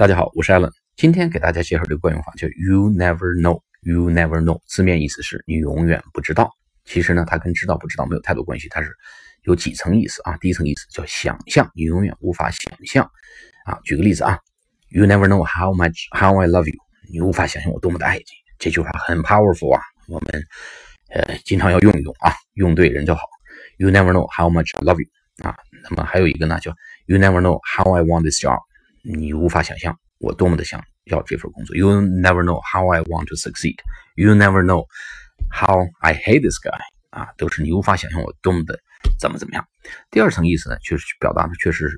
大家好，我是 Allen。今天给大家介绍这个惯用法叫 “You never know”。You never know 字面意思是你永远不知道。其实呢，它跟知道不知道没有太多关系，它是有几层意思啊。第一层意思叫想象，你永远无法想象啊。举个例子啊，You never know how much how I love you。你无法想象我多么的爱你。这句话很 powerful 啊，我们呃经常要用一用啊，用对人就好。You never know how much I love you 啊。那么还有一个呢，叫 You never know how I want this job。你无法想象我多么的想要这份工作。You never know how I want to succeed. You never know how I hate this guy. 啊，都是你无法想象我多么的怎么怎么样。第二层意思呢，就是表达的确实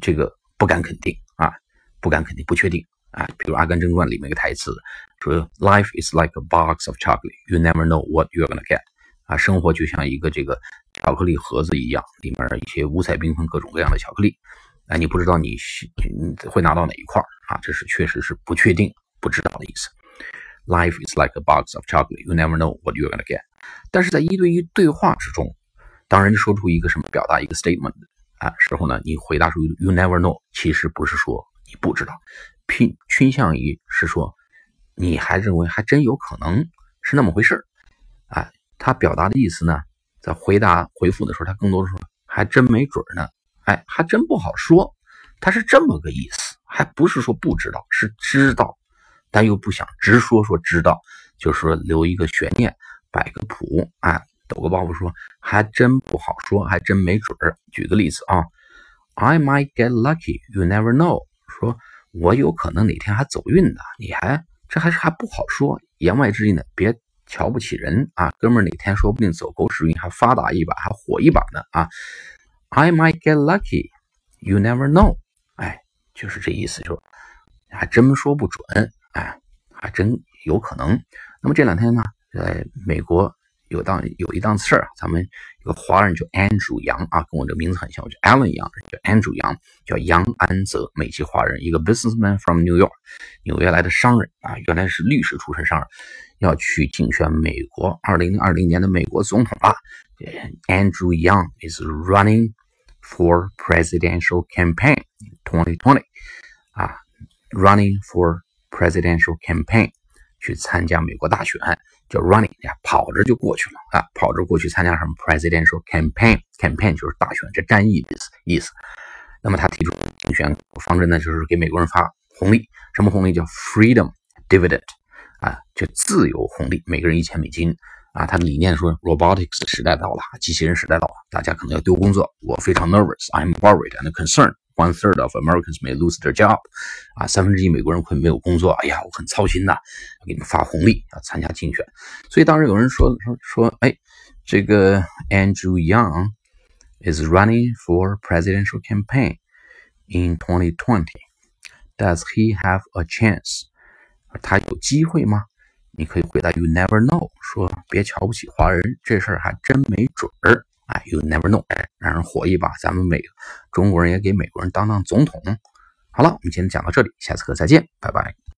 这个不敢肯定啊，不敢肯定，不确定啊。比如《阿甘正传》里面一个台词说：“Life is like a box of chocolate. You never know what you're gonna get.” 啊，生活就像一个这个巧克力盒子一样，里面一些五彩缤纷、各种各样的巧克力。哎，你不知道你你会拿到哪一块啊？这是确实是不确定、不知道的意思。Life is like a box of chocolate, you never know what you're gonna get。但是在一对一对话之中，当人家说出一个什么表达一个 statement 啊时候呢，你回答出 you never know，其实不是说你不知道，偏倾向于是说你还认为还真有可能是那么回事儿啊。他表达的意思呢，在回答回复的时候，他更多的说还真没准呢。哎，还真不好说，他是这么个意思，还不是说不知道，是知道，但又不想直说说知道，就是说留一个悬念，摆个谱，哎，抖个包袱说还真不好说，还真没准儿。举个例子啊，I might get lucky, you never know。说我有可能哪天还走运呢，你还这还是还不好说。言外之意呢，别瞧不起人啊，哥们儿哪天说不定走狗屎运，还发达一把，还火一把呢啊。I might get lucky, you never know。哎，就是这意思，就还真说不准，哎，还真有可能。那么这两天呢，在美国有档有一档事儿，咱们有个华人叫 Andrew 杨啊，跟我这名字很像，我叫 Alan 杨，叫 Andrew 杨，叫杨安泽，美籍华人，一个 businessman from New York，纽约来的商人啊，原来是律师出身商人，要去竞选美国二零二零年的美国总统了。Andrew Young is running. For presidential campaign 2020啊，running for presidential campaign 去参加美国大选，叫 running 呀，跑着就过去了啊，跑着过去参加什么 presidential campaign，campaign 就是大选，这战役的意思。那么他提出竞选方针呢，就是给美国人发红利，什么红利叫 freedom dividend 啊，就自由红利，每个人一千美金。啊，他的理念说，robotics 时代到了，机器人时代到了，大家可能要丢工作。我非常 nervous，I'm worried and concerned. One third of Americans may lose their job. 啊，三分之一美国人会没有工作。哎呀，我很操心呐，给你们发红利，要参加竞选。所以当时有人说说说，哎，这个 Andrew Young is running for presidential campaign in 2020. Does he have a chance? 他有机会吗？你可以回答 You never know，说别瞧不起华人，这事儿还真没准儿。哎，You never know，哎，让人火一把，咱们美中国人也给美国人当当总统。好了，我们今天讲到这里，下次课再见，拜拜。